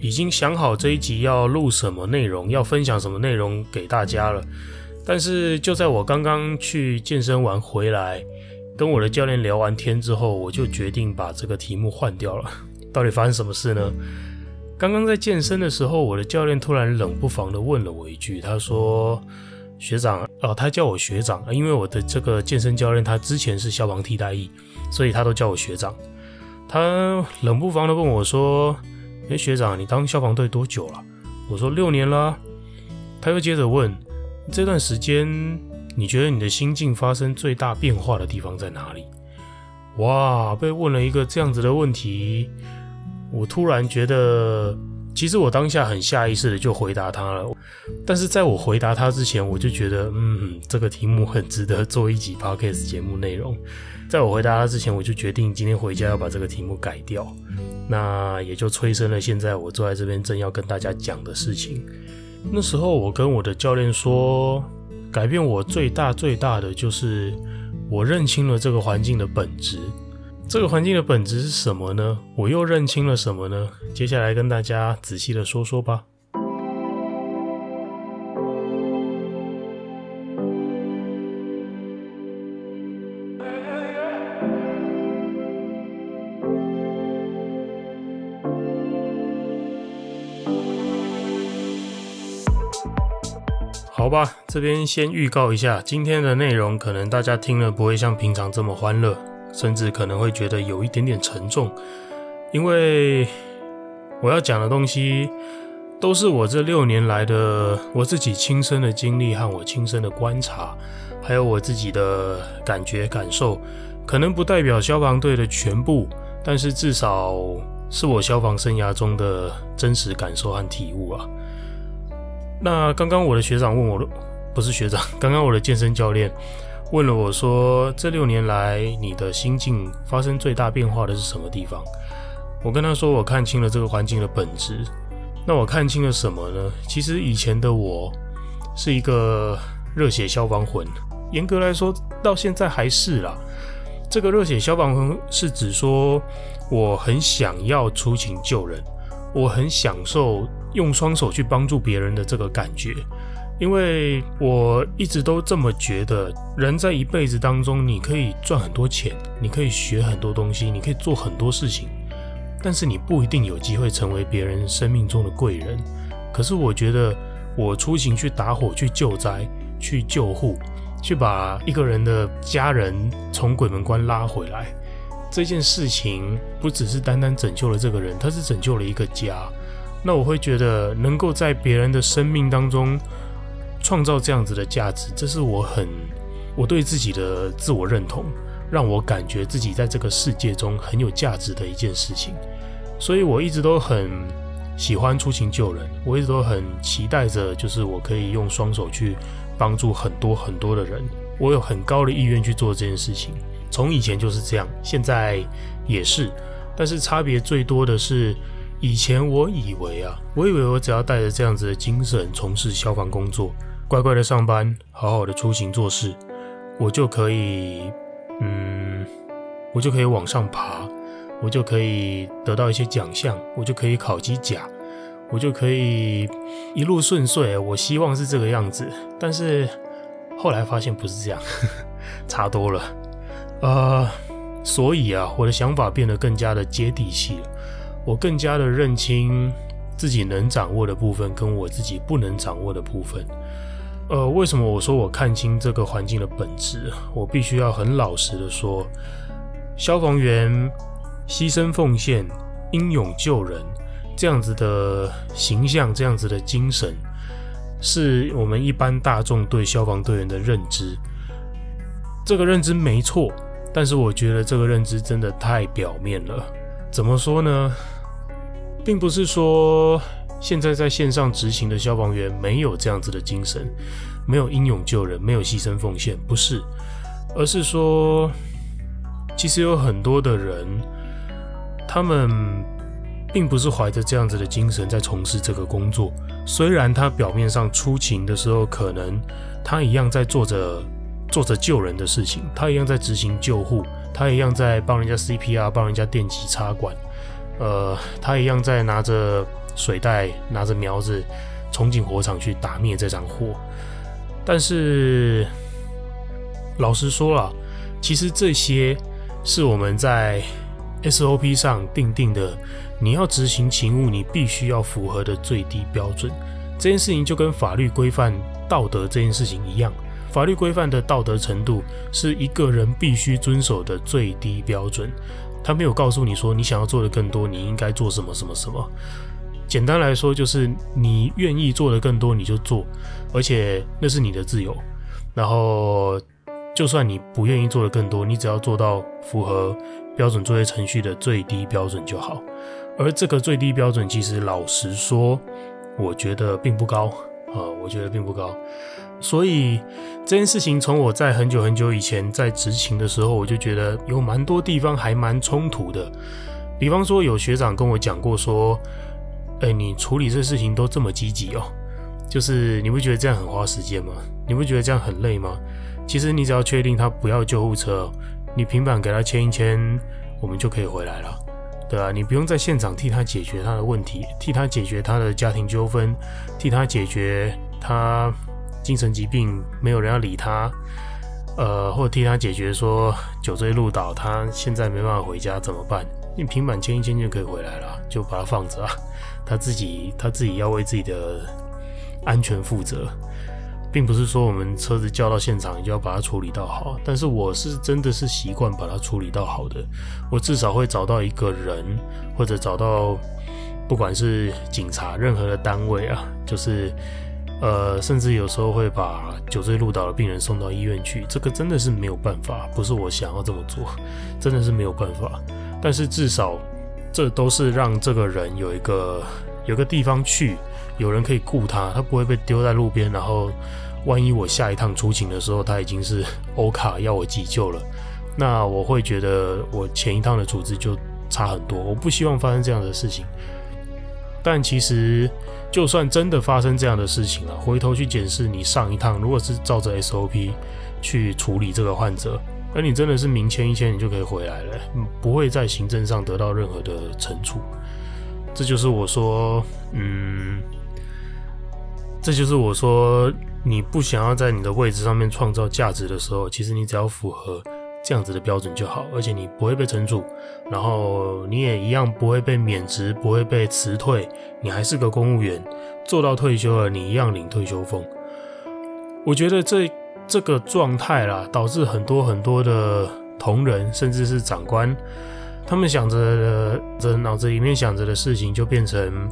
已经想好这一集要录什么内容，要分享什么内容给大家了。但是就在我刚刚去健身完回来，跟我的教练聊完天之后，我就决定把这个题目换掉了。到底发生什么事呢？刚刚在健身的时候，我的教练突然冷不防地问了我一句，他说：“学长，哦，他叫我学长，因为我的这个健身教练他之前是消防替代役，所以他都叫我学长。”他冷不防地问我说。哎，学长，你当消防队多久了？我说六年了。他又接着问，这段时间你觉得你的心境发生最大变化的地方在哪里？哇，被问了一个这样子的问题，我突然觉得，其实我当下很下意识的就回答他了。但是在我回答他之前，我就觉得，嗯，这个题目很值得做一集 podcast 节目内容。在我回答他之前，我就决定今天回家要把这个题目改掉。那也就催生了现在我坐在这边正要跟大家讲的事情。那时候我跟我的教练说，改变我最大最大的就是我认清了这个环境的本质。这个环境的本质是什么呢？我又认清了什么呢？接下来跟大家仔细的说说吧。好吧，这边先预告一下，今天的内容可能大家听了不会像平常这么欢乐，甚至可能会觉得有一点点沉重，因为我要讲的东西都是我这六年来的我自己亲身的经历和我亲身的观察，还有我自己的感觉感受，可能不代表消防队的全部，但是至少是我消防生涯中的真实感受和体悟啊。那刚刚我的学长问我，不是学长，刚刚我的健身教练问了我说，这六年来你的心境发生最大变化的是什么地方？我跟他说，我看清了这个环境的本质。那我看清了什么呢？其实以前的我是一个热血消防魂，严格来说到现在还是啦。这个热血消防魂是指说我很想要出勤救人，我很享受。用双手去帮助别人的这个感觉，因为我一直都这么觉得，人在一辈子当中，你可以赚很多钱，你可以学很多东西，你可以做很多事情，但是你不一定有机会成为别人生命中的贵人。可是我觉得，我出行去打火、去救灾、去救护、去把一个人的家人从鬼门关拉回来，这件事情不只是单单拯救了这个人，他是拯救了一个家。那我会觉得能够在别人的生命当中创造这样子的价值，这是我很我对自己的自我认同，让我感觉自己在这个世界中很有价值的一件事情。所以我一直都很喜欢出勤救人，我一直都很期待着，就是我可以用双手去帮助很多很多的人。我有很高的意愿去做这件事情，从以前就是这样，现在也是，但是差别最多的是。以前我以为啊，我以为我只要带着这样子的精神从事消防工作，乖乖的上班，好好的出行做事，我就可以，嗯，我就可以往上爬，我就可以得到一些奖项，我就可以考机甲，我就可以一路顺遂。我希望是这个样子，但是后来发现不是这样，差多了。呃，所以啊，我的想法变得更加的接地气了。我更加的认清自己能掌握的部分，跟我自己不能掌握的部分。呃，为什么我说我看清这个环境的本质？我必须要很老实的说，消防员牺牲奉献、英勇救人这样子的形象，这样子的精神，是我们一般大众对消防队员的认知。这个认知没错，但是我觉得这个认知真的太表面了。怎么说呢？并不是说现在在线上执行的消防员没有这样子的精神，没有英勇救人，没有牺牲奉献，不是，而是说，其实有很多的人，他们并不是怀着这样子的精神在从事这个工作。虽然他表面上出勤的时候，可能他一样在做着做着救人的事情，他一样在执行救护，他一样在帮人家 CPR，帮人家电击插管，呃，他一样在拿着水袋、拿着苗子冲进火场去打灭这场火。但是，老实说了，其实这些是我们在 SOP 上定定的。你要执行勤务，你必须要符合的最低标准。这件事情就跟法律规范道德这件事情一样，法律规范的道德程度是一个人必须遵守的最低标准。他没有告诉你说，你想要做的更多，你应该做什么什么什么。简单来说，就是你愿意做的更多，你就做，而且那是你的自由。然后，就算你不愿意做的更多，你只要做到符合标准作业程序的最低标准就好。而这个最低标准，其实老实说，我觉得并不高啊，我觉得并不高。所以这件事情从我在很久很久以前在执勤的时候，我就觉得有蛮多地方还蛮冲突的。比方说，有学长跟我讲过说：“哎，你处理这事情都这么积极哦，就是你不觉得这样很花时间吗？你不觉得这样很累吗？其实你只要确定他不要救护车，你平板给他签一签，我们就可以回来了。”对啊，你不用在现场替他解决他的问题，替他解决他的家庭纠纷，替他解决他精神疾病没有人要理他，呃，或者替他解决说酒醉路倒，他现在没办法回家怎么办？你平板签一签就可以回来了，就把它放着啊，他自己他自己要为自己的安全负责。并不是说我们车子叫到现场，就要把它处理到好，但是我是真的是习惯把它处理到好的。我至少会找到一个人，或者找到不管是警察任何的单位啊，就是呃，甚至有时候会把酒醉路倒的病人送到医院去。这个真的是没有办法，不是我想要这么做，真的是没有办法。但是至少这都是让这个人有一个有个地方去。有人可以顾他，他不会被丢在路边。然后，万一我下一趟出勤的时候，他已经是欧卡要我急救了，那我会觉得我前一趟的处置就差很多。我不希望发生这样的事情。但其实，就算真的发生这样的事情了，回头去检视你上一趟，如果是照着 SOP 去处理这个患者，而你真的是明签一签，你就可以回来了，不会在行政上得到任何的惩处。这就是我说，嗯。这就是我说，你不想要在你的位置上面创造价值的时候，其实你只要符合这样子的标准就好，而且你不会被惩处，然后你也一样不会被免职，不会被辞退，你还是个公务员，做到退休了，你一样领退休俸。我觉得这这个状态啦，导致很多很多的同仁，甚至是长官，他们想着的，脑子里面想着的事情，就变成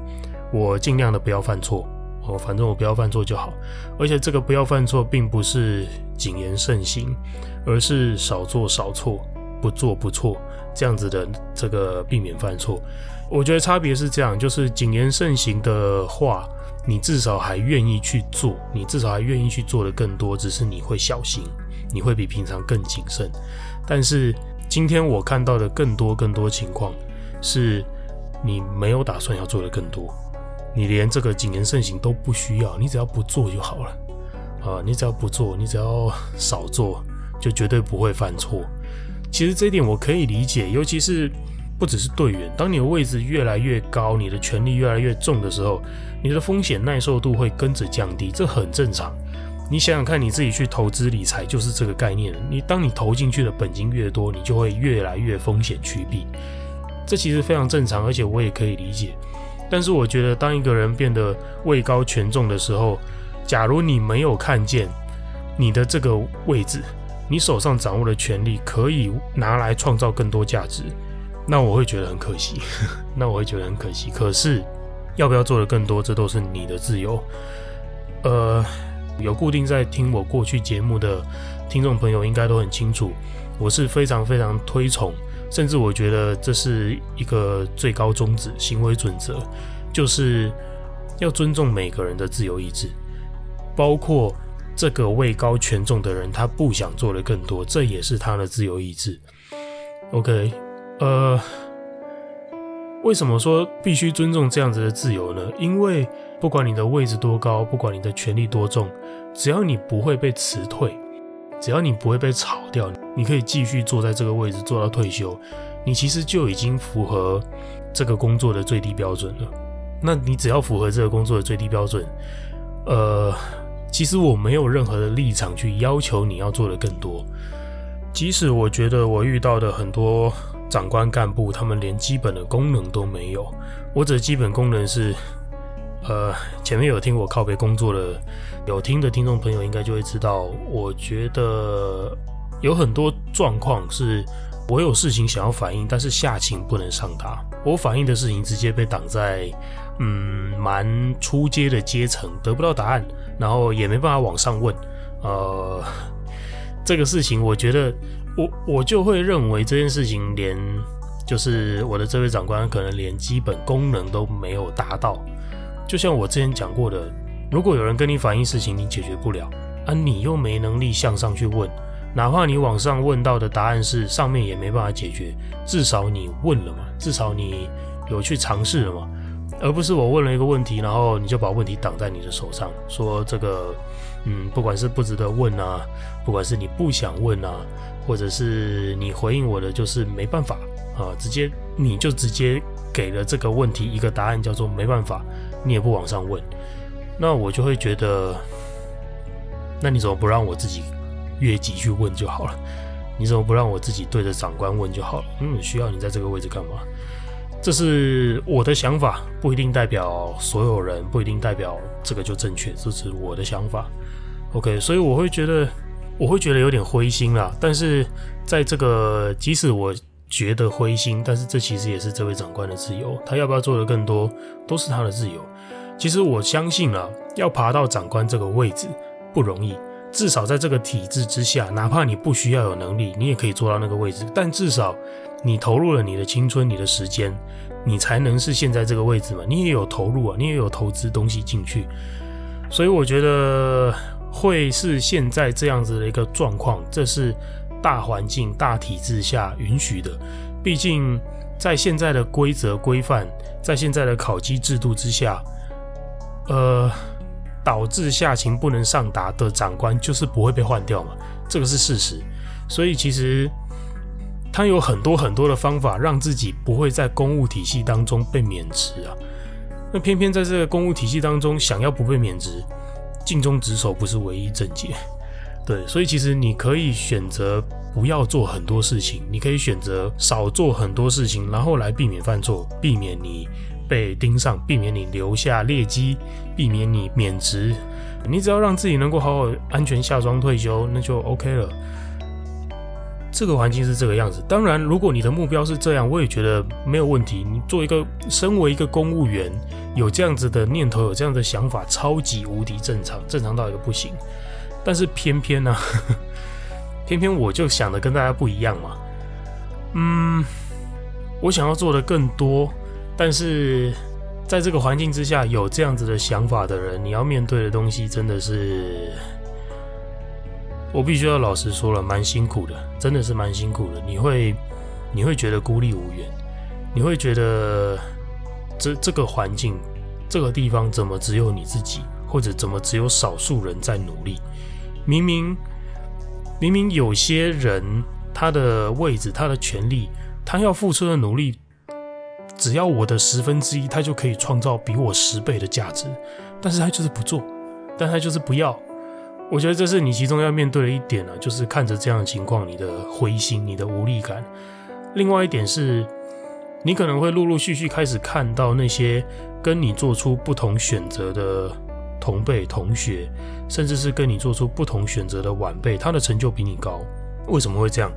我尽量的不要犯错。哦，反正我不要犯错就好，而且这个不要犯错，并不是谨言慎行，而是少做少错，不做不错，这样子的这个避免犯错。我觉得差别是这样，就是谨言慎行的话，你至少还愿意去做，你至少还愿意去做的更多，只是你会小心，你会比平常更谨慎。但是今天我看到的更多更多情况，是你没有打算要做的更多。你连这个谨言慎行都不需要，你只要不做就好了啊！你只要不做，你只要少做，就绝对不会犯错。其实这一点我可以理解，尤其是不只是队员，当你的位置越来越高，你的权力越来越重的时候，你的风险耐受度会跟着降低，这很正常。你想想看，你自己去投资理财就是这个概念。你当你投进去的本金越多，你就会越来越风险趋避，这其实非常正常，而且我也可以理解。但是我觉得，当一个人变得位高权重的时候，假如你没有看见你的这个位置，你手上掌握的权力可以拿来创造更多价值，那我会觉得很可惜。那我会觉得很可惜。可是，要不要做的更多，这都是你的自由。呃，有固定在听我过去节目的听众朋友，应该都很清楚，我是非常非常推崇。甚至我觉得这是一个最高宗旨、行为准则，就是要尊重每个人的自由意志，包括这个位高权重的人，他不想做的更多，这也是他的自由意志。OK，呃，为什么说必须尊重这样子的自由呢？因为不管你的位置多高，不管你的权力多重，只要你不会被辞退，只要你不会被炒掉，你可以继续坐在这个位置做到退休，你其实就已经符合这个工作的最低标准了。那你只要符合这个工作的最低标准，呃，其实我没有任何的立场去要求你要做的更多。即使我觉得我遇到的很多长官干部，他们连基本的功能都没有。我指的基本功能是，呃，前面有听我靠北工作的有听的听众朋友应该就会知道，我觉得有很多状况是。我有事情想要反映，但是下情不能上达。我反映的事情直接被挡在，嗯，蛮初阶的阶层，得不到答案，然后也没办法往上问。呃，这个事情，我觉得我我就会认为这件事情连就是我的这位长官可能连基本功能都没有达到。就像我之前讲过的，如果有人跟你反映事情，你解决不了，而、啊、你又没能力向上去问。哪怕你往上问到的答案是上面也没办法解决，至少你问了嘛，至少你有去尝试了嘛，而不是我问了一个问题，然后你就把问题挡在你的手上，说这个，嗯，不管是不值得问啊，不管是你不想问啊，或者是你回应我的就是没办法啊，直接你就直接给了这个问题一个答案，叫做没办法，你也不往上问，那我就会觉得，那你怎么不让我自己？越级去问就好了，你怎么不让我自己对着长官问就好了？嗯，需要你在这个位置干嘛？这是我的想法，不一定代表所有人，不一定代表这个就正确，这是我的想法。OK，所以我会觉得，我会觉得有点灰心啦。但是在这个，即使我觉得灰心，但是这其实也是这位长官的自由，他要不要做的更多，都是他的自由。其实我相信啊，要爬到长官这个位置不容易。至少在这个体制之下，哪怕你不需要有能力，你也可以做到那个位置。但至少你投入了你的青春、你的时间，你才能是现在这个位置嘛。你也有投入啊，你也有投资东西进去。所以我觉得会是现在这样子的一个状况，这是大环境、大体制下允许的。毕竟在现在的规则规范，在现在的考绩制度之下，呃。导致下情不能上达的长官就是不会被换掉嘛，这个是事实。所以其实他有很多很多的方法让自己不会在公务体系当中被免职啊。那偏偏在这个公务体系当中，想要不被免职，尽忠职守不是唯一正解。对，所以其实你可以选择不要做很多事情，你可以选择少做很多事情，然后来避免犯错，避免你。被盯上，避免你留下劣迹，避免你免职。你只要让自己能够好好安全下装退休，那就 OK 了。这个环境是这个样子。当然，如果你的目标是这样，我也觉得没有问题。你做一个身为一个公务员，有这样子的念头，有这样的想法，超级无敌正常，正常到一个不行。但是偏偏呢、偏偏我就想的跟大家不一样嘛。嗯，我想要做的更多。但是，在这个环境之下，有这样子的想法的人，你要面对的东西真的是，我必须要老实说了，蛮辛苦的，真的是蛮辛苦的。你会，你会觉得孤立无援，你会觉得这这个环境，这个地方怎么只有你自己，或者怎么只有少数人在努力？明明，明明有些人他的位置，他的权利，他要付出的努力。只要我的十分之一，他就可以创造比我十倍的价值，但是他就是不做，但他就是不要。我觉得这是你其中要面对的一点啊，就是看着这样的情况，你的灰心，你的无力感。另外一点是，你可能会陆陆续续开始看到那些跟你做出不同选择的同辈同学，甚至是跟你做出不同选择的晚辈，他的成就比你高。为什么会这样？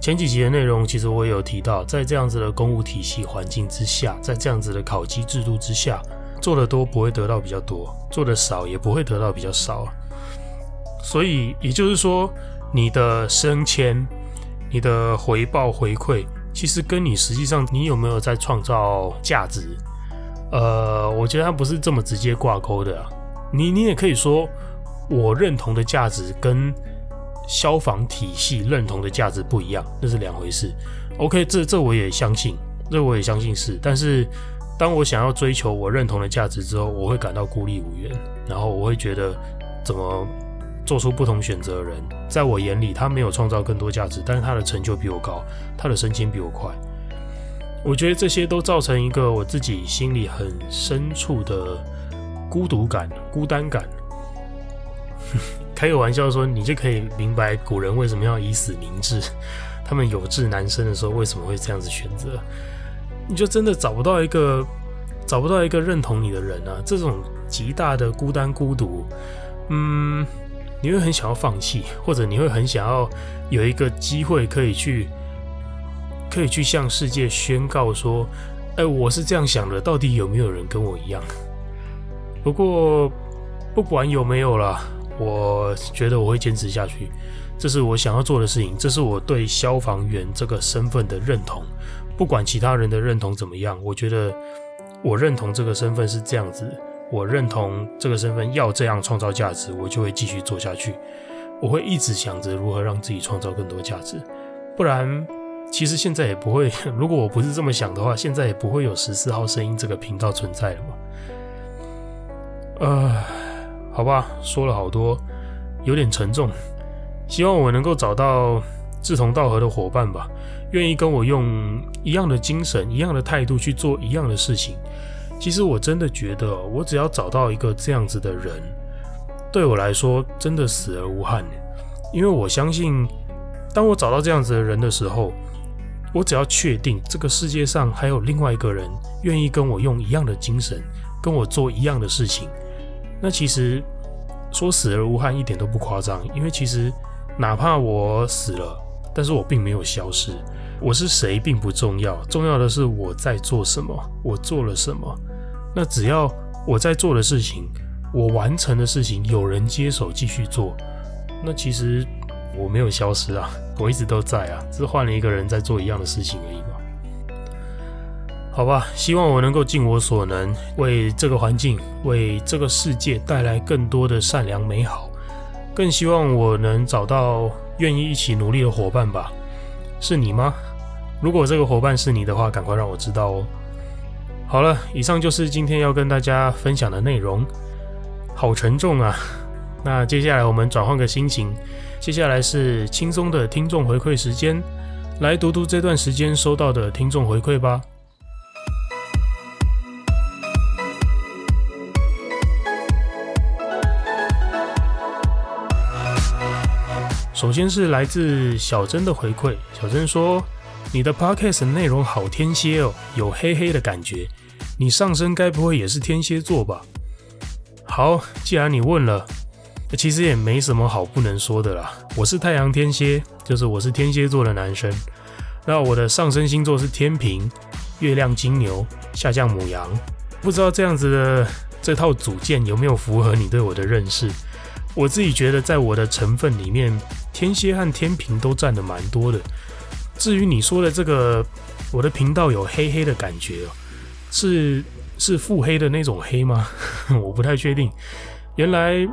前几集的内容，其实我也有提到，在这样子的公务体系环境之下，在这样子的考绩制度之下，做得多不会得到比较多，做得少也不会得到比较少。所以也就是说，你的升迁、你的回报回馈，其实跟你实际上你有没有在创造价值，呃，我觉得它不是这么直接挂钩的啊。你你也可以说，我认同的价值跟消防体系认同的价值不一样，那是两回事。OK，这这我也相信，这我也相信是。但是，当我想要追求我认同的价值之后，我会感到孤立无援，然后我会觉得，怎么做出不同选择的人，在我眼里，他没有创造更多价值，但是他的成就比我高，他的升迁比我快。我觉得这些都造成一个我自己心里很深处的孤独感、孤单感。开个玩笑说，你就可以明白古人为什么要以死明志，他们有志难伸的时候为什么会这样子选择。你就真的找不到一个找不到一个认同你的人啊！这种极大的孤单孤独，嗯，你会很想要放弃，或者你会很想要有一个机会可以去。可以去向世界宣告说：“哎，我是这样想的，到底有没有人跟我一样？”不过，不管有没有啦，我觉得我会坚持下去。这是我想要做的事情，这是我对消防员这个身份的认同。不管其他人的认同怎么样，我觉得我认同这个身份是这样子。我认同这个身份要这样创造价值，我就会继续做下去。我会一直想着如何让自己创造更多价值，不然。其实现在也不会，如果我不是这么想的话，现在也不会有十四号声音这个频道存在了嘛。呃，好吧，说了好多，有点沉重。希望我能够找到志同道合的伙伴吧，愿意跟我用一样的精神、一样的态度去做一样的事情。其实我真的觉得，我只要找到一个这样子的人，对我来说真的死而无憾。因为我相信，当我找到这样子的人的时候，我只要确定这个世界上还有另外一个人愿意跟我用一样的精神，跟我做一样的事情，那其实说死而无憾一点都不夸张。因为其实哪怕我死了，但是我并没有消失。我是谁并不重要，重要的是我在做什么，我做了什么。那只要我在做的事情，我完成的事情，有人接手继续做，那其实。我没有消失啊，我一直都在啊，只是换了一个人在做一样的事情而已嘛。好吧，希望我能够尽我所能，为这个环境、为这个世界带来更多的善良美好。更希望我能找到愿意一起努力的伙伴吧。是你吗？如果这个伙伴是你的话，赶快让我知道哦。好了，以上就是今天要跟大家分享的内容。好沉重啊。那接下来我们转换个心情。接下来是轻松的听众回馈时间，来读读这段时间收到的听众回馈吧。首先是来自小珍的回馈，小珍说：“你的 podcast 内容好天蝎哦，有黑黑的感觉。你上升该不会也是天蝎座吧？”好，既然你问了。其实也没什么好不能说的啦。我是太阳天蝎，就是我是天蝎座的男生。那我的上升星座是天秤，月亮金牛，下降母羊。不知道这样子的这套组件有没有符合你对我的认识？我自己觉得，在我的成分里面，天蝎和天秤都占得蛮多的。至于你说的这个，我的频道有黑黑的感觉哦，是是腹黑的那种黑吗？我不太确定。原来。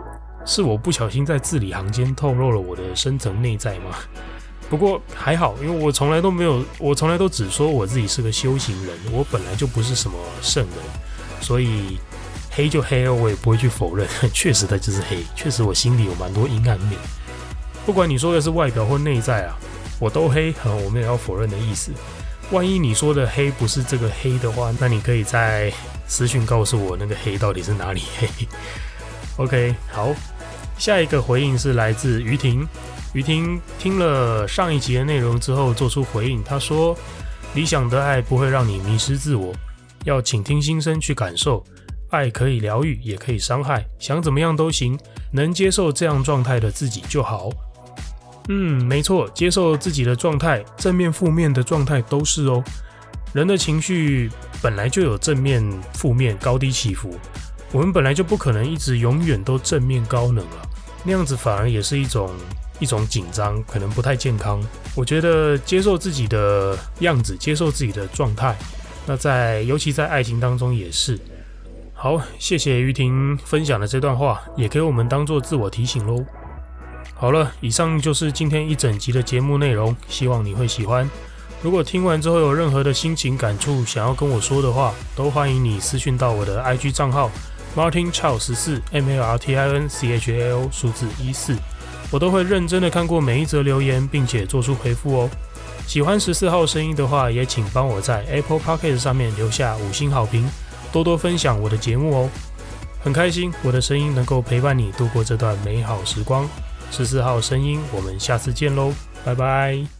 是我不小心在字里行间透露了我的深层内在吗？不过还好，因为我从来都没有，我从来都只说我自己是个修行人，我本来就不是什么圣人，所以黑就黑哦，我也不会去否认。确实它就是黑，确实我心里有蛮多阴暗面。不管你说的是外表或内在啊，我都黑，我没有要否认的意思。万一你说的黑不是这个黑的话，那你可以在私讯告诉我那个黑到底是哪里黑。OK，好。下一个回应是来自于婷，于婷听了上一集的内容之后做出回应，她说：“理想的爱不会让你迷失自我，要倾听心声去感受，爱可以疗愈，也可以伤害，想怎么样都行，能接受这样状态的自己就好。”嗯，没错，接受自己的状态，正面、负面的状态都是哦。人的情绪本来就有正面、负面、高低起伏。我们本来就不可能一直永远都正面高能了，那样子反而也是一种一种紧张，可能不太健康。我觉得接受自己的样子，接受自己的状态，那在尤其在爱情当中也是，好，谢谢于婷分享的这段话，也给我们当做自我提醒喽。好了，以上就是今天一整集的节目内容，希望你会喜欢。如果听完之后有任何的心情感触想要跟我说的话，都欢迎你私讯到我的 IG 账号 Martin Chao 十四 M A R T I N C H A L 数字一四，我都会认真的看过每一则留言，并且做出回复哦。喜欢十四号声音的话，也请帮我在 Apple Podcast 上面留下五星好评。多多分享我的节目哦，很开心我的声音能够陪伴你度过这段美好时光。十四号声音，我们下次见喽，拜拜。